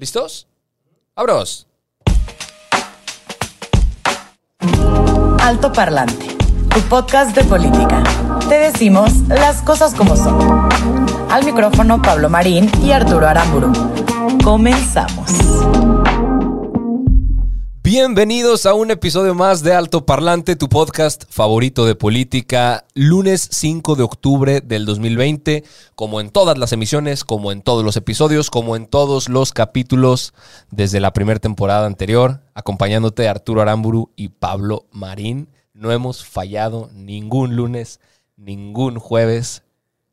¿Listos? ¡Abros! Alto Parlante, tu podcast de política. Te decimos las cosas como son. Al micrófono Pablo Marín y Arturo Aramburu. Comenzamos. Bienvenidos a un episodio más de Alto Parlante, tu podcast favorito de política, lunes 5 de octubre del 2020, como en todas las emisiones, como en todos los episodios, como en todos los capítulos desde la primera temporada anterior, acompañándote Arturo Aramburu y Pablo Marín. No hemos fallado ningún lunes, ningún jueves.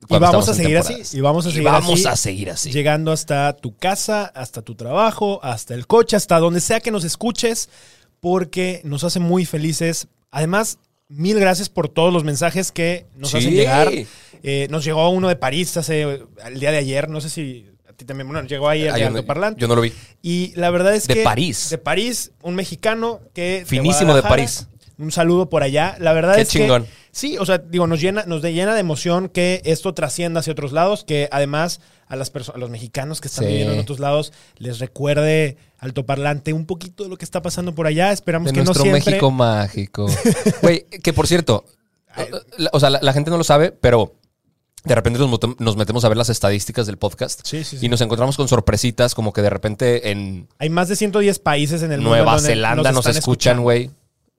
Y vamos a seguir así. Y vamos a Y seguir vamos así. a seguir así. Llegando hasta tu casa, hasta tu trabajo, hasta el coche, hasta donde sea que nos escuches, porque nos hace muy felices. Además, mil gracias por todos los mensajes que nos Sí. hacen llegar. Eh, nos llegó uno de París hace el día de ayer. No sé si a ti también. Bueno, llegó ahí el de no, Parlante. yo no lo vi. Y la verdad es De que. París. De París, un mexicano que. Finísimo de. París. Un saludo por allá. La verdad Qué es chingón. que. Sí, o sea, digo, nos llena, nos llena de emoción que esto trascienda hacia otros lados, que además a las perso- a los mexicanos que están Sí. viviendo en otros lados les recuerde altoparlante un poquito de lo que está pasando por allá. Esperamos De que no nuestro siempre. México mágico. Güey, que por cierto, la- o sea, la, la gente no lo sabe, pero de repente nos, nos metemos a ver las estadísticas del podcast Sí, sí, sí. y nos encontramos con sorpresitas como que de repente en Hay más de 110 países en el mundo. Nueva en donde Zelanda nos, están escuchan, güey.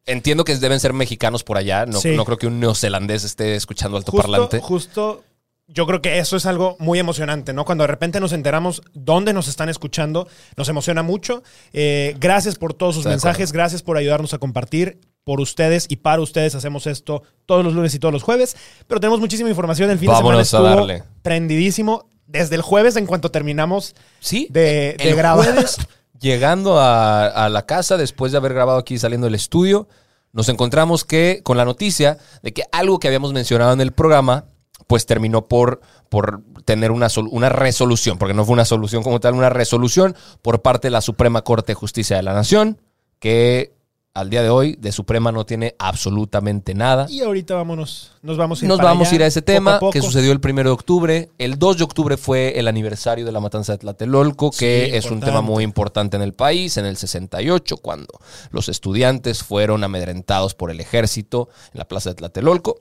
Entiendo que deben ser mexicanos por allá. No, Sí. no creo que un neozelandés esté escuchando Justo, altoparlante. justo, yo creo que eso es algo muy emocionante, ¿no? Cuando de repente nos enteramos dónde nos están escuchando, nos emociona mucho. Eh, gracias por todos sus Estoy mensajes, gracias por ayudarnos a compartir. Por ustedes y para ustedes hacemos esto todos los lunes y todos los jueves. Pero tenemos muchísima información. El fin Vámonos de a semana estuvo darle. prendidísimo. Desde el jueves, en cuanto terminamos Sí, de, de el grabar. jueves, llegando a, la casa después de haber grabado aquí saliendo del estudio, nos encontramos que con la noticia de que algo que habíamos mencionado en el programa, pues terminó por, por tener una, una resolución, porque no fue una solución como tal, una resolución por parte de la Suprema Corte de Justicia de la Nación, que al día de hoy de Suprema no tiene absolutamente nada. Y ahorita vámonos, nos vamos a ir Nos vamos a ir a ese poco tema poco. que sucedió el primero de octubre. El 2 de octubre fue el aniversario de la matanza de Tlatelolco, que Sí, es un tema muy importante en el país, en el 68, cuando los estudiantes fueron amedrentados por el ejército en la plaza de Tlatelolco.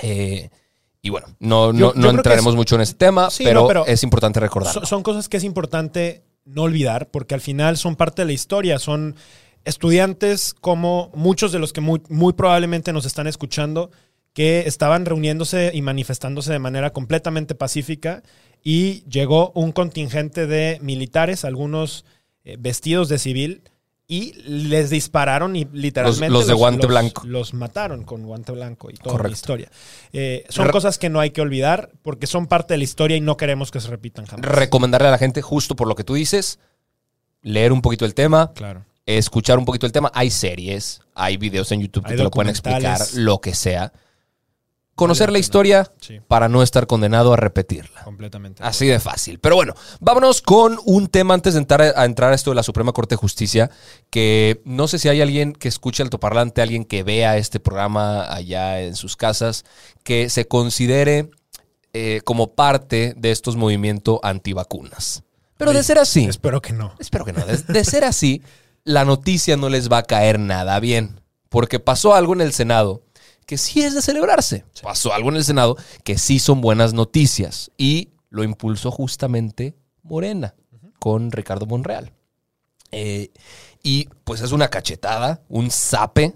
Eh, y bueno, no, no, Yo- no entraremos es- mucho en ese tema, Sí, pero, no, pero es importante recordarlo. Son, son cosas que es importante no olvidar, porque al final son parte de la historia, son estudiantes como muchos de los que muy, muy probablemente nos están escuchando, que estaban reuniéndose y manifestándose de manera completamente pacífica y llegó un contingente de militares, algunos eh, vestidos de civil, y les dispararon y literalmente los de guante blanco. los mataron con guante blanco y toda la historia. Eh, son Re- cosas que no hay que olvidar porque son parte de la historia y no queremos que se repitan jamás. Recomendarle a la gente, justo por lo que tú dices, leer un poquito el tema, claro. Escuchar un poquito el tema. Hay series, hay videos en YouTube que Hay te lo pueden explicar, lo que sea. Conocer la historia Sí, para no estar condenado a repetirla. completamente. Así de fácil. Pero bueno, vámonos con un tema antes de entrar a, entrar a esto de la Suprema Corte de Justicia, que no sé si hay alguien que escuche altoparlante, alguien que vea este programa allá en sus casas, que se considere eh, como parte de estos movimientos antivacunas. Pero de ser así, Espero que no. Espero que no. De, de ser así, la noticia no les va a caer nada bien. Porque pasó algo en el Senado que sí es de celebrarse. Pasó algo en el Senado que sí son buenas noticias. Y lo impulsó justamente Morena con Ricardo Monreal. Eh, y pues es una cachetada, un zape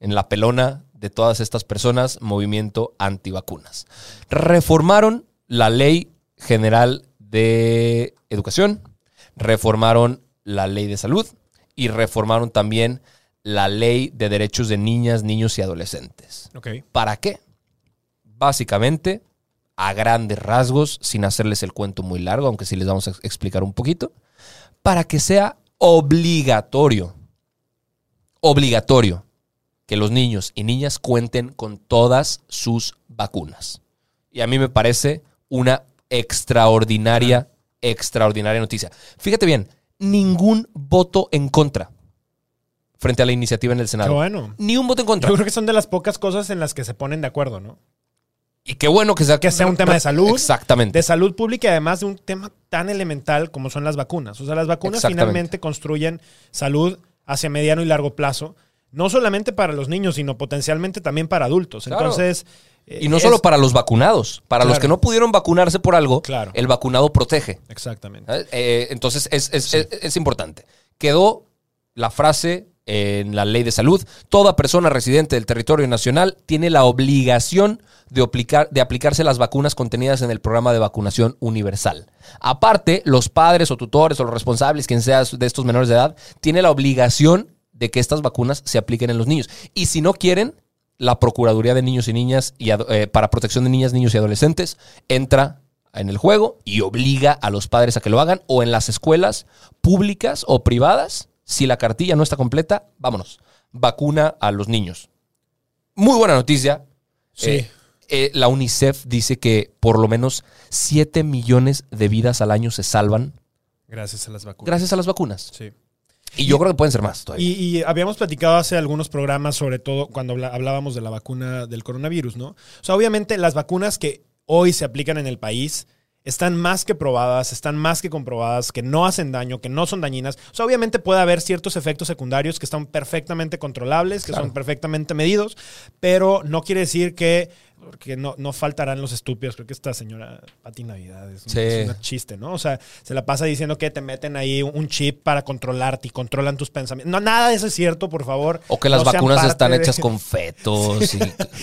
en la pelona de todas estas personas, movimiento antivacunas. Reformaron la ley general de educación, reformaron la ley de salud y reformaron también la ley de derechos de niñas, niños y adolescentes. ¿Para qué? Básicamente, a grandes rasgos, sin hacerles el cuento muy largo, aunque sí les vamos a ex- explicar un poquito, para que sea obligatorio, obligatorio, que los niños y niñas cuenten con todas sus vacunas. Y a mí me parece una extraordinaria, extraordinaria noticia. Fíjate bien, ningún voto en contra frente a la iniciativa en el Qué Senado. bueno. Ni un voto en contra. Yo creo que son de las pocas cosas en las que se ponen de acuerdo, ¿no? Y qué bueno que sea, Que sea un tema de salud. Exactamente. De salud pública y además de un tema tan elemental como son las vacunas. O sea, las vacunas finalmente construyen salud hacia mediano y largo plazo, no solamente para los niños, sino potencialmente también para adultos. Claro. Entonces. Y no eh, solo para los vacunados, para los que no pudieron vacunarse por algo, Claro. el vacunado protege. Exactamente. Eh, entonces es, es- es- es importante. Quedó la frase en la ley de salud, toda persona residente del territorio nacional tiene la obligación de, aplicar, de aplicarse las vacunas contenidas en el programa de vacunación universal. Aparte, los padres o tutores o los responsables, quien sea de estos menores de edad, tiene la obligación de que estas vacunas se apliquen en los niños. Y si no quieren, la Procuraduría de Niños y Niñas y eh, para protección de niñas, niños y adolescentes entra en el juego y obliga a los padres a que lo hagan o en las escuelas públicas o privadas, si la cartilla no está completa, vámonos, vacuna a los niños. Muy buena noticia. Sí. Eh, eh, la UNICEF dice que por lo menos 7 millones de vidas al año se salvan Gracias a las vacunas. gracias a las vacunas. Sí. Y yo creo que pueden ser más todavía. Y, y habíamos platicado hace algunos programas, sobre todo cuando hablábamos de la vacuna del coronavirus, ¿no? O sea, obviamente las vacunas que hoy se aplican en el país están más que probadas, están más que comprobadas, que no hacen daño, que no son dañinas. O sea, obviamente puede haber ciertos efectos secundarios que están perfectamente controlables, que Claro. son perfectamente medidos, pero no quiere decir que porque no, no faltarán los estúpidos. Creo que esta señora Pati Navidad es un, Sí. es un chiste, ¿no? O sea, se la pasa diciendo que te meten ahí un chip para controlarte y controlan tus pensamientos. No, nada de eso es cierto, por favor. o que las No vacunas están de- hechas con fetos. y-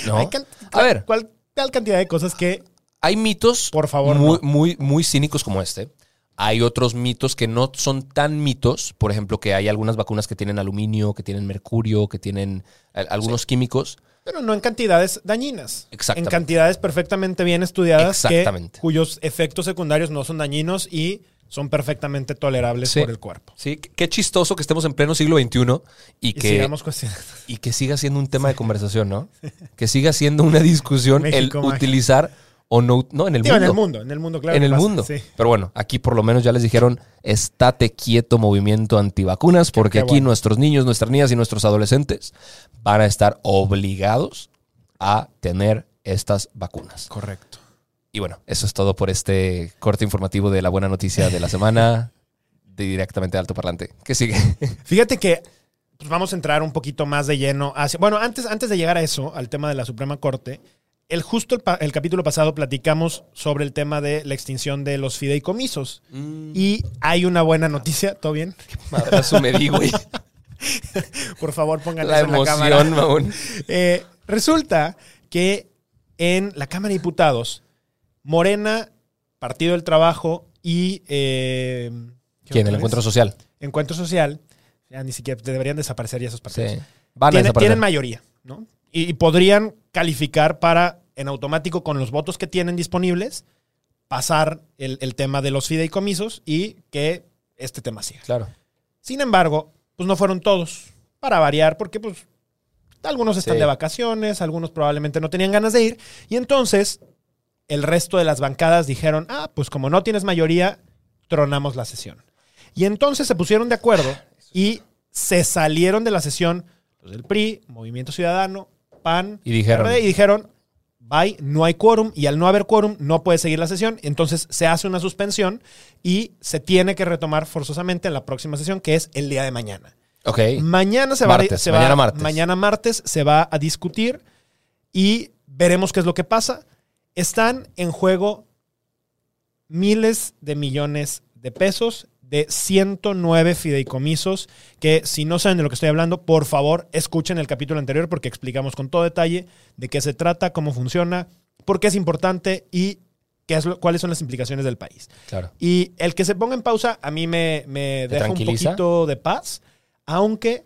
¿no? Can- A ver, ¿Cuál, tal cantidad de cosas que hay mitos Por favor, muy, no. muy, muy cínicos como este. Hay otros mitos que no son tan mitos. Por ejemplo, que hay algunas vacunas que tienen aluminio, que tienen mercurio, que tienen eh, algunos químicos. Pero no en cantidades dañinas. Exactamente. En cantidades perfectamente bien estudiadas que- Exactamente. cuyos efectos secundarios no son dañinos y son perfectamente tolerables Sí. por el cuerpo. Sí, qué chistoso que estemos en pleno siglo XXI y Y que, y que siga siendo un tema de conversación, ¿no? Que siga siendo una discusión el mágico. utilizar o no. No, en el Digo, mundo. en el mundo, en el mundo, claro. en el pasa, mundo. sí. Pero bueno, aquí por lo menos ya les dijeron, estate quieto movimiento antivacunas, porque qué aquí bueno. nuestros niños, nuestras niñas y nuestros adolescentes van a estar obligados a tener estas vacunas. Correcto. Y bueno, eso es todo por este corte informativo de la buena noticia de la semana, de directamente de Alto Parlante. ¿Qué sigue? Fíjate que pues, vamos a entrar un poquito más de lleno hacia. Bueno, antes, antes de llegar a eso, al tema de la Suprema Corte, el justo el, capítulo pasado platicamos sobre el tema de la extinción de los fideicomisos. Y hay una buena noticia, ¿todo bien? Madrazo me di, güey. Por favor, pongan La eso en la cámara. mamón. Eh, resulta que en la Cámara de Diputados, Morena, Partido del Trabajo y. eh, ¿qué ¿Quién? El encuentro social. Encuentro Social. Ya ni siquiera deberían desaparecer ya esos partidos. Sí. Van a Tiene- desaparecer. tienen mayoría, ¿no? Y podrían calificar para, en automático, con los votos que tienen disponibles, pasar el, el tema de los fideicomisos y que este tema siga. Claro. Sin embargo, pues no fueron todos, para variar, porque pues algunos están Sí. de vacaciones, algunos probablemente no tenían ganas de ir, y entonces el resto de las bancadas dijeron, ah, pues como no tienes mayoría, tronamos la sesión. Y entonces se pusieron de acuerdo y se salieron de la sesión los del PRI, Movimiento Ciudadano, PAN, Y dijeron- PRD, y dijeron, bye, no hay quórum, y al no haber quórum no puede seguir la sesión, entonces se hace una suspensión y se tiene que retomar forzosamente en la próxima sesión, que es el día de mañana. Ok. Mañana se Martes, va, se mañana va- martes. mañana martes se va a discutir y veremos qué es lo que pasa. Están en juego miles de millones de pesos de 109 fideicomisos que si no saben de lo que estoy hablando, por favor, escuchen el capítulo anterior porque explicamos con todo detalle de qué se trata, cómo funciona, por qué es importante y qué es lo- cuáles son las implicaciones del país. Claro. Y el que se ponga en pausa a mí me, me ¿Te deja un poquito de paz, aunque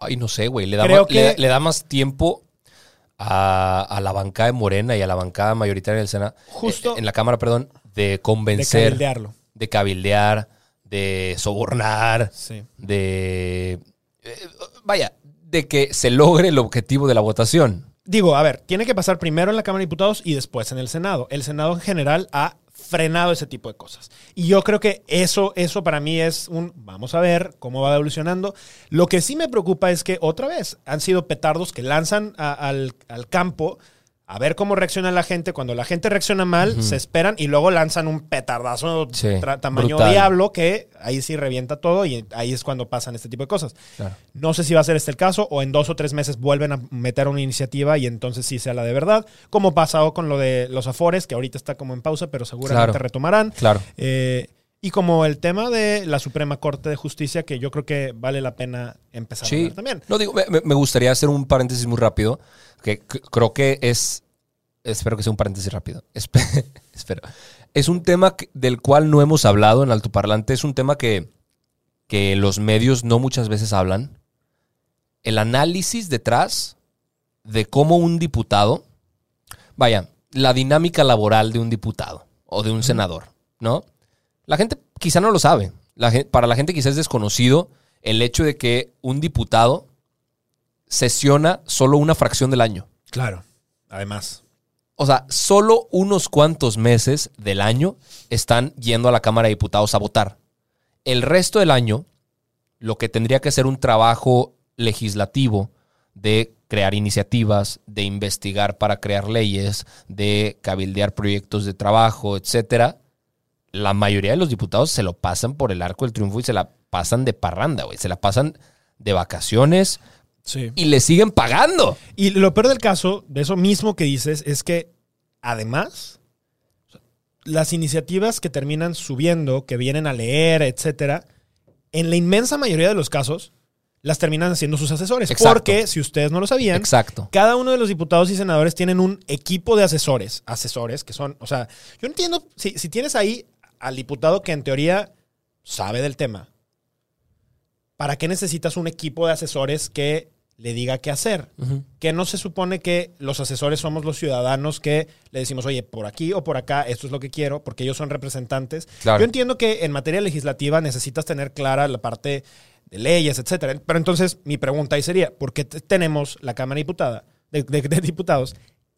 Ay, no sé, güey. Le, da Creo más- que- le da más tiempo a, a la bancada de Morena y a la bancada mayoritaria del Senado, Justo- eh, en la Cámara, perdón, de De convencer, cabildearlo. de cabildear, de sobornar, Sí. de... eh, vaya, de que se logre el objetivo de la votación. Digo, a ver, tiene que pasar primero en la Cámara de Diputados y después en el Senado. El Senado en general ha frenado ese tipo de cosas. Y yo creo que eso, eso para mí es un, vamos a ver cómo va evolucionando. Lo que sí me preocupa es que otra vez han sido petardos que lanzan a- al, al campo a ver cómo reacciona la gente. Cuando la gente reacciona mal, se esperan y luego lanzan un petardazo Sí, tamaño brutal. diablo que ahí sí revienta todo y ahí es cuando pasan este tipo de cosas. Claro. No sé si va a ser este el caso o en dos o tres meses vuelven a meter una iniciativa y entonces sí sea la de verdad, como pasado con lo de los afores, que ahorita está como en pausa, pero seguramente Claro. retomarán. Claro. Eh, y como el tema de la Suprema Corte de Justicia, que yo creo que vale la pena empezar a ver también. No, digo, me- gustaría hacer un paréntesis muy rápido, que creo que es, espero que sea un paréntesis rápido, Espe- espero. Es un tema que- del cual no hemos hablado en altoparlante, es un tema que, que los medios no muchas veces hablan. El análisis detrás de cómo un diputado, vaya, la dinámica laboral de un diputado o de un senador, ¿no? La gente quizá no lo sabe. La gen- para la gente quizá es desconocido el hecho de que un diputado sesiona solo una fracción del año. Claro, además. O sea, solo unos cuantos meses del año están yendo a la Cámara de Diputados a votar. El resto del año, lo que tendría que ser un trabajo legislativo de crear iniciativas, de investigar para crear leyes, de cabildear proyectos de trabajo, etcétera, la mayoría de los diputados se lo pasan por el arco del triunfo y se la pasan de parranda, güey. Se la pasan de vacaciones Sí. y le siguen pagando. Y lo peor del caso, de eso mismo que dices, es que además, las iniciativas que terminan subiendo, que vienen a leer, etcétera, en la inmensa mayoría de los casos, las terminan haciendo sus asesores. Exacto. Porque, si ustedes no lo sabían, Exacto. cada uno de los diputados y senadores tienen un equipo de asesores. Asesores que son, o sea, yo entiendo, si, si tienes ahí al diputado que en teoría sabe del tema, ¿para qué necesitas un equipo de asesores que le diga qué hacer? Que no se supone que los asesores somos los ciudadanos que le decimos, oye, por aquí o por acá, esto es lo que quiero, porque ellos son representantes. Claro. Yo entiendo que en materia legislativa necesitas tener clara la parte de leyes, etcétera. Pero entonces mi pregunta ahí sería, ¿por qué tenemos la Cámara diputada, de, de- de diputados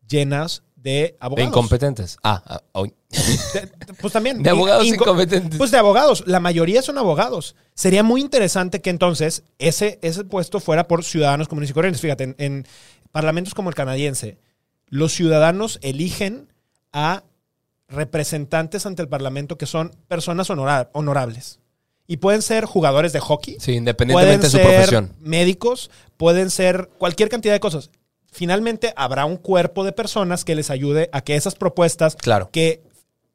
llenas de De abogados? incompetentes. Ah, ah, hoy. De- de- pues también. De abogados Inco- incompetentes. Pues de abogados. La mayoría son abogados. Sería muy interesante que entonces ese, ese puesto fuera por ciudadanos comunes y corrientes. Fíjate, en, en parlamentos como el canadiense, los ciudadanos eligen a representantes ante el parlamento que son personas honora- honorables. Y pueden ser jugadores de hockey. Sí, independientemente de su ser profesión. médicos, pueden ser cualquier cantidad de cosas. Finalmente habrá un cuerpo de personas que les ayude a que esas propuestas, Claro. que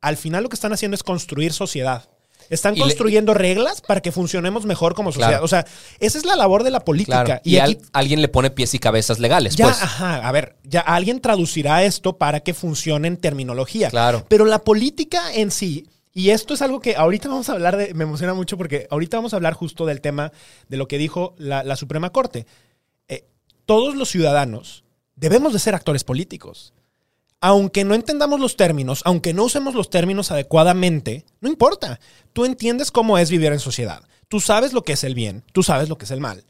al final lo que están haciendo es construir sociedad. Están Y le- construyendo reglas para que funcionemos mejor como sociedad. Claro. O sea, esa es la labor de la política. Claro. Y, Y, aquí al- alguien le pone pies y cabezas legales, ya, pues. ajá, a ver, ya alguien traducirá esto para que funcione en terminología. Claro. Pero la política en sí, y esto es algo que ahorita vamos a hablar de, me emociona mucho porque ahorita vamos a hablar justo del tema de lo que dijo la, la Suprema Corte. Eh, todos los ciudadanos debemos de ser actores políticos. Aunque no entendamos los términos, aunque no usemos los términos adecuadamente, no importa. Tú entiendes cómo es vivir en sociedad. Tú sabes lo que es el bien, tú sabes lo que es el mal.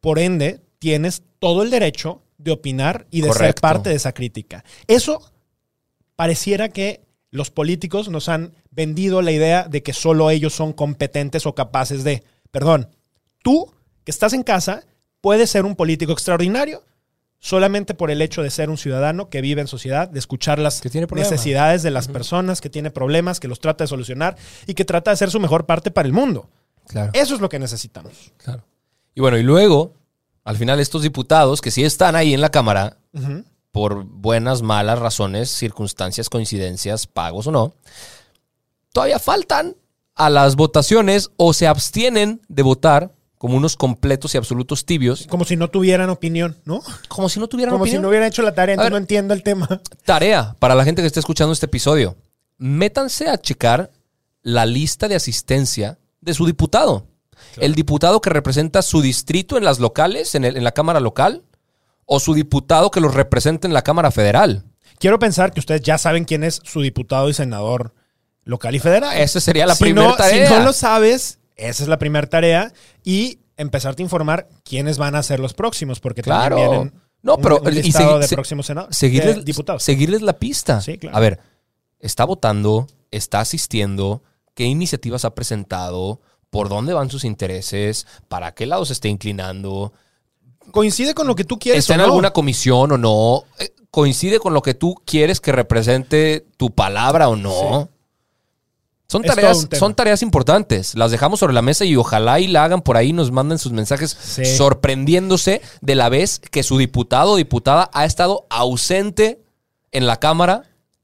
Por ende, tienes todo el derecho de opinar y de ser parte de esa crítica. Eso pareciera que los políticos nos han vendido la idea de que solo ellos son competentes o capaces de. Perdón, tú que estás en casa puedes ser un político extraordinario solamente por el hecho de ser un ciudadano que vive en sociedad, de escuchar las Que tiene necesidades de las personas, que tiene problemas, que los trata de solucionar y que trata de ser su mejor parte para el mundo. Claro. Eso es lo que necesitamos. Claro. Y bueno, y luego, al final, estos diputados que sí están ahí en la Cámara, por buenas, malas razones, circunstancias, coincidencias, pagos o no, todavía faltan a las votaciones o se abstienen de votar como unos completos y absolutos tibios, Como si no tuvieran opinión, ¿no? como si no tuvieran Como opinión. si no hubieran hecho la tarea, entonces ver. no entiendo el tema. Tarea para la gente que está escuchando este episodio. Métanse a checar la lista de asistencia de su diputado. El diputado que representa su distrito en las locales, en, el- en la Cámara local, o su diputado que los represente en la Cámara Federal. Quiero pensar que ustedes ya saben quién es su diputado y senador local y federal. Esa sería la Si primera no- tarea. Si no lo sabes, esa es la primera tarea. Y empezarte a informar quiénes van a ser los próximos, porque Claro. también vienen No, pero- un y segui- de se- próximos senadores, seguirles, de diputados. seguirles la pista. Sí, claro. A ver, está votando, está asistiendo, qué iniciativas ha presentado, por dónde van sus intereses, para qué lado se está inclinando, Coincide con lo que tú quieres. está o en no. alguna comisión o no, Eh, coincide con lo que tú quieres que represente tu palabra o no. Son tareas, son tareas importantes. Las dejamos sobre la mesa y ojalá y la hagan por ahí, nos manden sus mensajes Sí. sorprendiéndose de la vez que su diputado o diputada ha estado ausente en la Cámara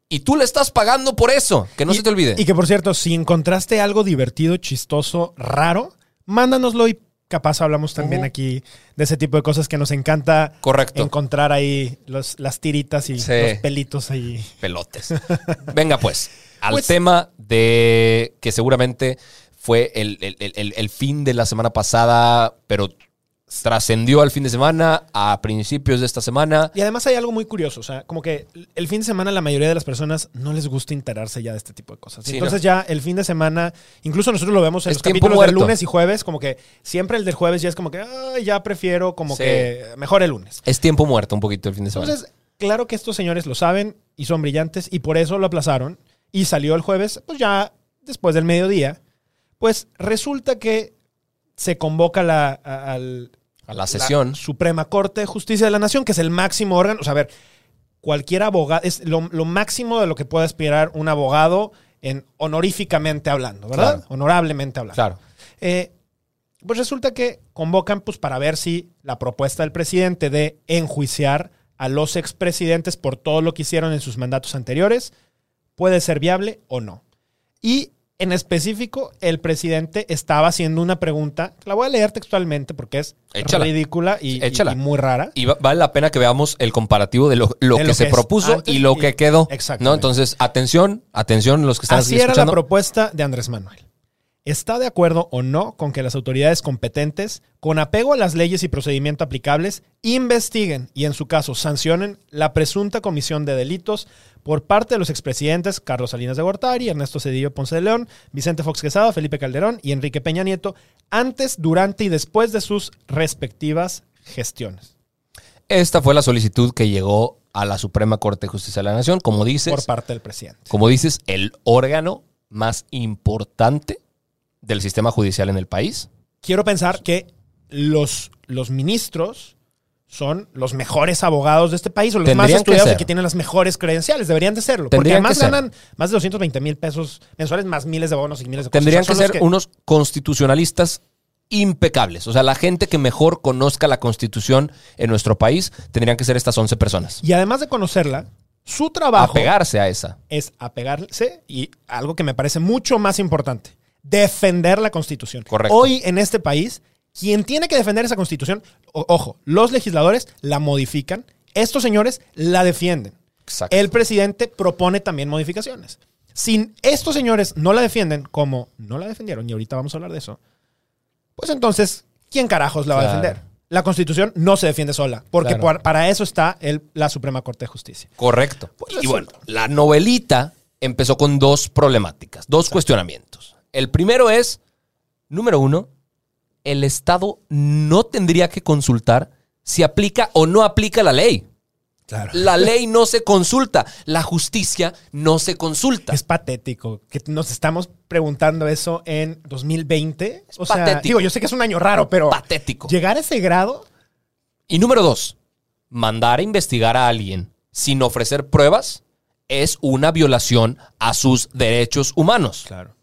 y tú le estás pagando por eso. Que no Y- se te olvide. Y que por cierto, si encontraste algo divertido, chistoso, raro, mándanoslo y capaz hablamos también aquí de ese tipo de cosas que nos encanta Correcto. encontrar ahí los, las tiritas y Sí. los pelitos ahí. pelotes. Venga, pues, al Pues- tema de que seguramente fue el, el- el- el- fin de la semana pasada, pero trascendió al fin de semana, a principios de esta semana. Y además hay algo muy curioso, o sea, como que el fin de semana la mayoría de las personas no les gusta enterarse ya de este tipo de cosas. Sí, Entonces ya el fin de semana, incluso nosotros lo vemos en Es los capítulos de lunes y jueves, como que siempre el del jueves ya es como que "Ay, ya prefiero como Sí. que mejor el lunes. Es tiempo muerto un poquito el fin de semana. Entonces, claro que estos señores lo saben y son brillantes y por eso lo aplazaron y salió el jueves, pues ya después del mediodía. Pues resulta que se convoca la, a- al, a la sesión. la Suprema Corte de Justicia de la Nación, que es el máximo órgano. O sea, a ver, cualquier abogado, es lo, lo máximo de lo que puede aspirar un abogado en honoríficamente hablando, ¿verdad? Claro. Honorablemente hablando. Claro. Eh, pues resulta que convocan pues, para ver si la propuesta del presidente de enjuiciar a los expresidentes por todo lo que hicieron en sus mandatos anteriores puede ser viable o no. Y en específico, el presidente estaba haciendo una pregunta, la voy a leer textualmente porque es Échala. ridícula y, Échala. y muy rara. Y va- vale la pena que veamos el comparativo de lo, lo De que lo se que propuso y lo y- que quedó. Exactamente. ¿no? Entonces, atención, atención los que están Así era la propuesta de Andrés Manuel. ¿Está de acuerdo o no con que las autoridades competentes, con apego a las leyes y procedimiento aplicables, investiguen y en su caso sancionen la presunta comisión de delitos por parte de los expresidentes Carlos Salinas de Gortari, Ernesto Cedillo Ponce de León, Vicente Fox Quesada, Felipe Calderón y Enrique Peña Nieto antes, durante y después de sus respectivas gestiones? Esta fue la solicitud que llegó a la Suprema Corte de Justicia de la Nación. Como dices, Por parte del presidente. como dices, el órgano más importante del sistema judicial en el país. quiero pensar que los, los ministros son los mejores abogados de este país o los más Tendrían que estudiados y que tienen las mejores credenciales. Deberían de serlo. porque Tendrían además que ser. ganan más de 220 mil pesos mensuales, más miles de bonos y miles de cosas. Tendrían O sea, que ser unos constitucionalistas impecables. O sea, la gente que mejor conozca la constitución en nuestro país tendrían que ser estas 11 personas. Y además de conocerla, su trabajo Apegarse a esa. es apegarse y algo que me parece mucho más importante, defender la constitución. Correcto. Hoy en este país, quien tiene que defender esa constitución, o- ojo, los legisladores la modifican, estos señores la defienden. Exacto. El presidente propone también modificaciones. Si estos señores no la defienden como no la defendieron, y ahorita vamos a hablar de eso, pues entonces, ¿quién carajos la va a defender? La constitución no se defiende sola, porque Claro. por- para eso está el- la Suprema Corte de Justicia. Correcto. Pues y bueno, la novelita empezó con dos problemáticas, dos cuestionamientos. El primero es, número uno, el Estado no tendría que consultar si aplica o no aplica la ley. Claro. La ley no se consulta, la justicia no se consulta. Es patético que nos estamos preguntando eso en 2020. o sea, patético. digo, yo sé que es un año raro, pero Patético. llegar a ese grado, Y número dos, mandar a investigar a alguien sin ofrecer pruebas es una violación a sus derechos humanos. claro.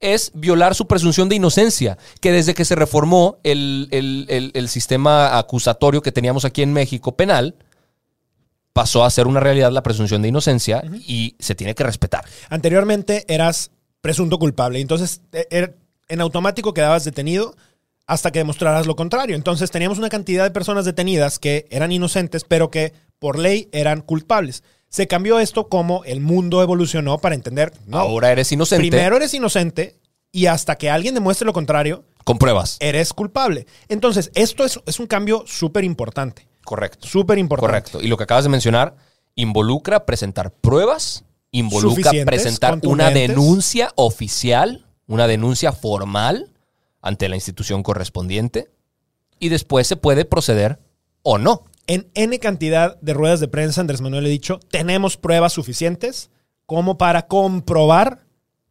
Es violar su presunción de inocencia, que desde que se reformó el, el- el- el sistema acusatorio que teníamos aquí en México penal, pasó a ser una realidad la presunción de inocencia y se tiene que respetar. Anteriormente eras presunto culpable, entonces eh, er- en automático quedabas detenido hasta que demostraras lo contrario. Entonces teníamos una cantidad de personas detenidas que eran inocentes, pero que por ley eran culpables. Se cambió esto como el mundo evolucionó para entender. No, Ahora eres inocente primero eres inocente y hasta que alguien demuestre lo contrario, con pruebas. eres culpable. Entonces, esto es, es un cambio súper importante. Correcto. Súper importante. Correcto. Y lo que acabas de mencionar involucra presentar pruebas, involucra presentar una denuncia oficial, una denuncia formal ante la institución correspondiente y después se puede proceder o no. En N cantidad de ruedas de prensa, Andrés Manuel ha dicho, tenemos pruebas suficientes como para comprobar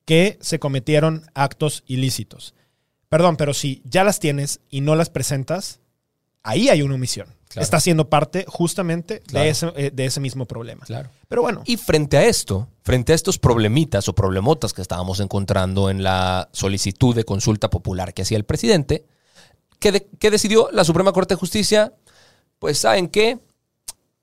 que se cometieron actos ilícitos. Perdón, pero si ya las tienes y no las presentas, ahí hay una omisión. Claro. Está siendo parte justamente Claro. de, ese, eh, de ese mismo problema. Claro. Pero bueno, Y frente a esto, frente a estos problemitas o problemotas que estábamos encontrando en la solicitud de consulta popular que hacía el presidente, ¿qué, de- qué decidió la Suprema Corte de Justicia? Pues saben qué,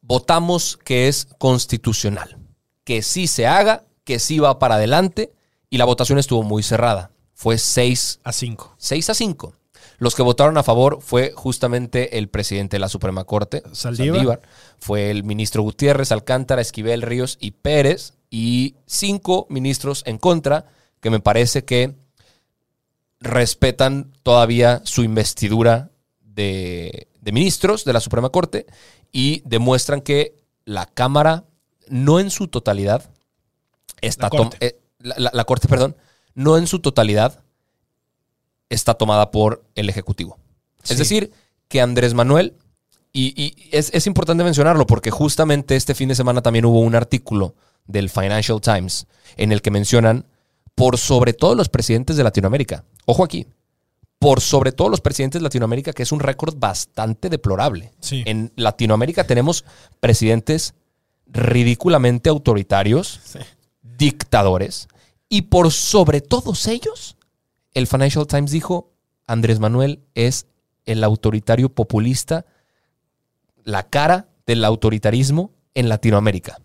votamos que es constitucional, que sí se haga, que sí va para adelante y la votación estuvo muy cerrada. Fue 6 a cinco. 6 a 5. Los que votaron a favor fue justamente el presidente de la Suprema Corte, Saldívar. Fue el ministro Gutiérrez, Alcántara, Esquivel, Ríos y Pérez. Y cinco ministros en contra, que me parece que respetan todavía su investidura de, de ministros de la Suprema Corte y demuestran que la Cámara, no en su totalidad, está La Corte. eh, la- la- la Corte, perdón, no en su totalidad está tomada por el Ejecutivo. Sí. Es decir, que Andrés Manuel, y, y es, es importante mencionarlo porque justamente este fin de semana también hubo un artículo del Financial Times en el que mencionan por sobre todo los presidentes de Latinoamérica. Ojo aquí, por sobre todo los presidentes de Latinoamérica, que es un récord bastante deplorable. Sí. En Latinoamérica tenemos presidentes ridículamente autoritarios, dictadores, y por sobre todos ellos, el Financial Times dijo, Andrés Manuel es el autoritario populista, la cara del autoritarismo en Latinoamérica.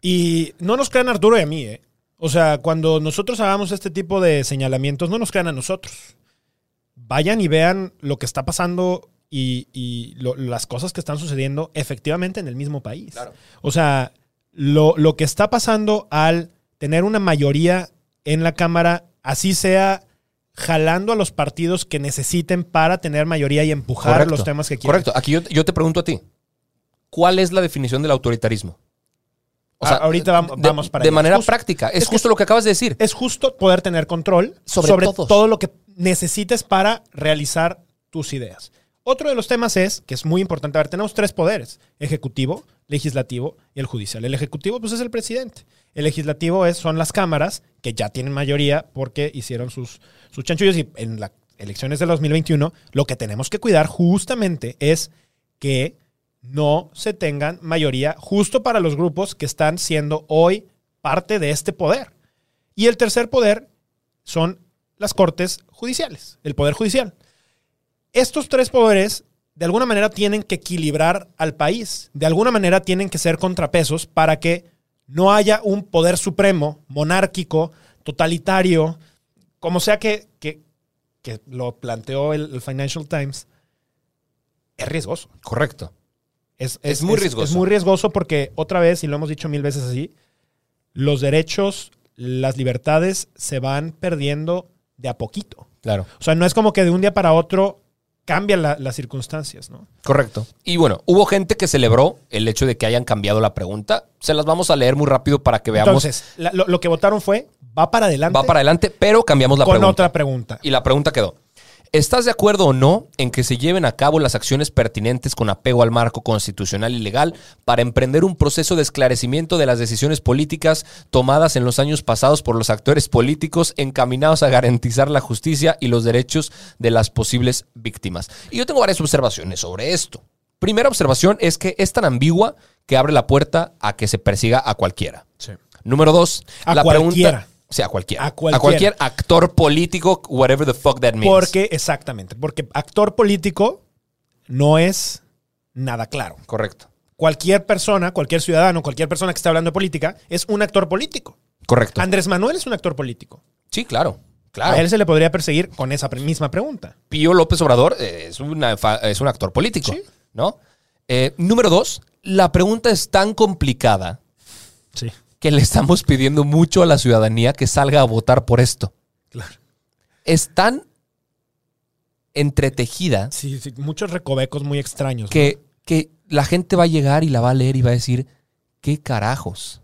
Y no nos crean a Arturo y a mí, ¿eh? O sea, cuando nosotros hagamos este tipo de señalamientos, no nos crean a nosotros. Vayan y vean lo que está pasando y, y lo- las cosas que están sucediendo efectivamente en el mismo país. Claro. O sea, lo, lo que está pasando al tener una mayoría en la Cámara, así sea jalando a los partidos que necesiten para tener mayoría y empujar Correcto. los temas que quieran. Correcto. Aquí yo, yo te pregunto a ti, ¿cuál es la definición del autoritarismo? Ah, ahorita vam- de- vamos para De allá. manera Justo- práctica. Es, es que- justo lo que acabas de decir. es justo poder tener control Sobre sobre, todo lo que necesites para realizar tus ideas. Otro de los temas es, que es muy importante, a ver, tenemos tres poderes, ejecutivo, legislativo y el judicial. El ejecutivo pues es el presidente. El legislativo es, son las cámaras que ya tienen mayoría porque hicieron sus, sus chanchullos y en las elecciones de 2021 lo que tenemos que cuidar justamente es que no se tengan mayoría justo para los grupos que están siendo hoy parte de este poder. Y el tercer poder son las cortes judiciales, el poder judicial. Estos tres poderes de alguna manera tienen que equilibrar al país, de alguna manera tienen que ser contrapesos para que no haya un poder supremo, monárquico, totalitario, como sea que, que, que lo planteó el, el Financial Times, es riesgoso. Correcto. Es, Es muy riesgoso. Es muy riesgoso porque, otra vez, y lo hemos dicho mil veces así, los derechos, las libertades se van perdiendo de a poquito. Claro. O sea, no es como que de un día para otro cambian la- las circunstancias, ¿no? Correcto. Y bueno, hubo gente que celebró el hecho de que hayan cambiado la pregunta. Se las vamos a leer muy rápido para que veamos. Entonces, la- lo, lo que votaron fue, va para adelante Va para adelante, pero cambiamos la con pregunta. otra pregunta. Y la pregunta quedó. ¿Estás de acuerdo o no en que se lleven a cabo las acciones pertinentes con apego al marco constitucional y legal para emprender un proceso de esclarecimiento de las decisiones políticas tomadas en los años pasados por los actores políticos encaminados a garantizar la justicia y los derechos de las posibles víctimas? Y yo tengo varias observaciones sobre esto. Primera observación es que es tan ambigua que abre la puerta a que se persiga a cualquiera. Número dos, A la cualquiera. pregunta... Sí, a cualquiera. A A cualquiera. cualquier actor político, whatever the fuck that means. Porque, exactamente, porque actor político no es nada claro. Correcto. Cualquier persona, cualquier ciudadano, cualquier persona que esté hablando de política es un actor político. Correcto. Andrés Manuel es un actor político. Sí, claro. A Claro. él se le podría perseguir con esa misma pregunta. Pío López Obrador eh, es, una es un actor político, Sí. ¿no? Eh, número dos, la pregunta es tan complicada Sí, que le estamos pidiendo mucho a la ciudadanía que salga a votar por esto. claro. Es tan entretejida Sí, sí, muchos recovecos muy extraños. ¿no? que que la gente va a llegar y la va a leer y va a decir, ¿qué carajos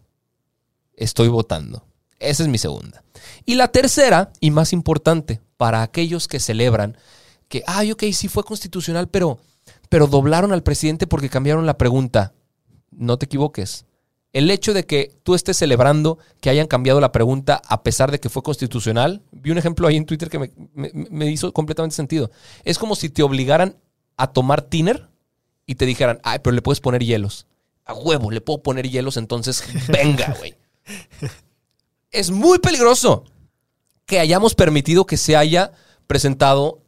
estoy votando? Esa es mi segunda. Y la tercera, y más importante, para aquellos que celebran que, ay, ok, sí fue constitucional, pero, pero doblaron al presidente porque cambiaron la pregunta. No te equivoques. El hecho de que tú estés celebrando que hayan cambiado la pregunta a pesar de que fue constitucional, vi un ejemplo ahí en Twitter que me, me- me hizo completamente sentido. Es como si te obligaran a tomar tiner y te dijeran, ay, pero le puedes poner hielos. A huevo, le puedo poner hielos, entonces venga, güey. es muy peligroso que hayamos permitido que se haya presentado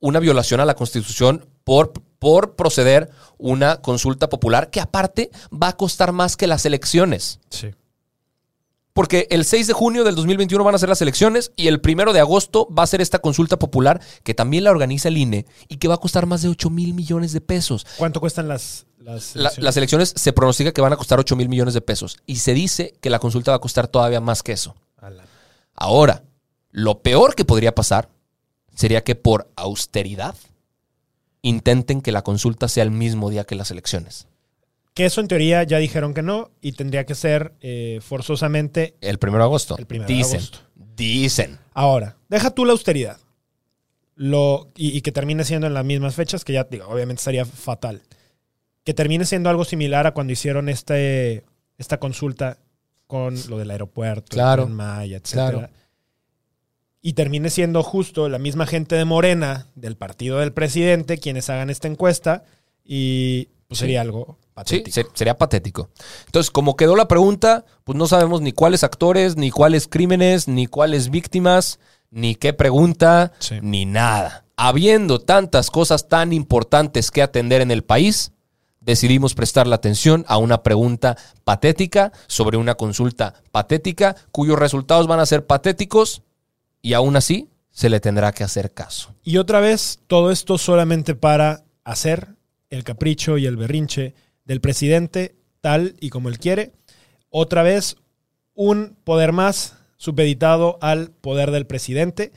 una violación a la Constitución por, por proceder una consulta popular que aparte va a costar más que las elecciones. Sí. Porque el 6 de junio del 2021 van a ser las elecciones y el 1 de agosto va a ser esta consulta popular que también la organiza el INE y que va a costar más de 8 mil millones de pesos. ¿Cuánto cuestan las, las La- elecciones? las elecciones se pronostica que van a costar 8 mil millones de pesos y se dice que la consulta va a costar todavía más que eso. Ahora, lo peor que podría pasar sería que por austeridad intenten que la consulta sea el mismo día que las elecciones. Que eso en teoría ya dijeron que no y tendría que ser eh, forzosamente El 1 de agosto. El primero de dicen, agosto. Dicen. Ahora, deja tú la austeridad. Lo, y, y que termine siendo en las mismas fechas, que ya digo, obviamente sería fatal. Que termine siendo algo similar a cuando hicieron este, esta consulta con lo del aeropuerto, Claro, Tren Maya, etcétera. claro. Y termine siendo justo la misma gente de Morena, del partido del presidente, quienes hagan esta encuesta. Y pues Sí. sería algo patético. se- sería patético. Entonces, como quedó la pregunta, pues no sabemos ni cuáles actores, ni cuáles crímenes, ni cuáles víctimas, ni qué pregunta, Sí. ni nada. Habiendo tantas cosas tan importantes que atender en el país, decidimos prestarle atención a una pregunta patética sobre una consulta patética, cuyos resultados van a ser patéticos y aún así se le tendrá que hacer caso. Y otra vez, todo esto solamente para hacer el capricho y el berrinche del presidente tal y como él quiere. Otra vez, un poder más supeditado al poder del presidente.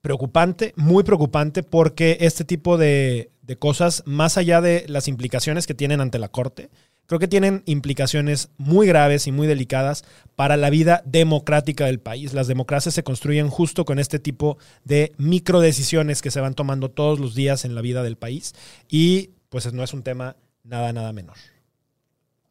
Preocupante, muy preocupante, porque este tipo de, de cosas, más allá de las implicaciones que tienen ante la Corte, creo que tienen implicaciones muy graves y muy delicadas para la vida democrática del país. Las democracias se construyen justo con este tipo de microdecisiones que se van tomando todos los días en la vida del país y pues no es un tema nada, nada menor.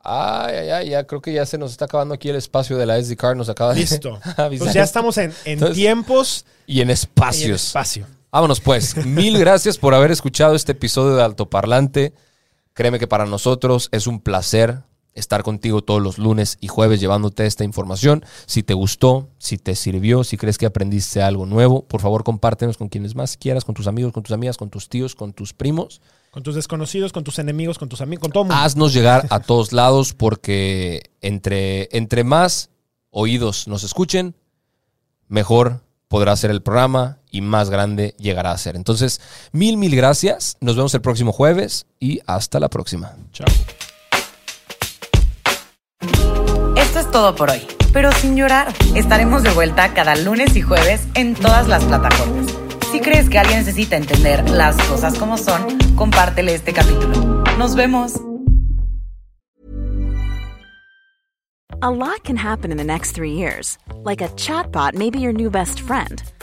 Ay, ay, ay, ya creo que ya se nos está acabando aquí el espacio de la SD card, nos acaba de Listo. Pues ya estamos en, en Entonces, tiempos Y en y en espacios. espacio. Vámonos pues. Mil gracias por haber escuchado este episodio de Altoparlante. Créeme que para nosotros es un placer estar contigo todos los lunes y jueves llevándote esta información. Si te gustó, si te sirvió, si crees que aprendiste algo nuevo, por favor compártenos con quienes más quieras, con tus amigos, con tus amigas, con tus tíos, con tus primos. Con tus desconocidos, con tus enemigos, con tus amigos, con todo mundo. Haznos llegar a todos lados porque entre, entre más oídos nos escuchen, mejor podrá ser el programa y más grande llegará a ser. Entonces, mil, mil gracias. Nos vemos el próximo jueves y hasta la próxima. Chao. Esto es todo por hoy, pero sin llorar. Estaremos de vuelta cada lunes y jueves en todas las plataformas. Si crees que alguien necesita entender las cosas como son, compártele este capítulo. Nos vemos. A lot can happen in the next three years. Like a chatbot may be your new best friend.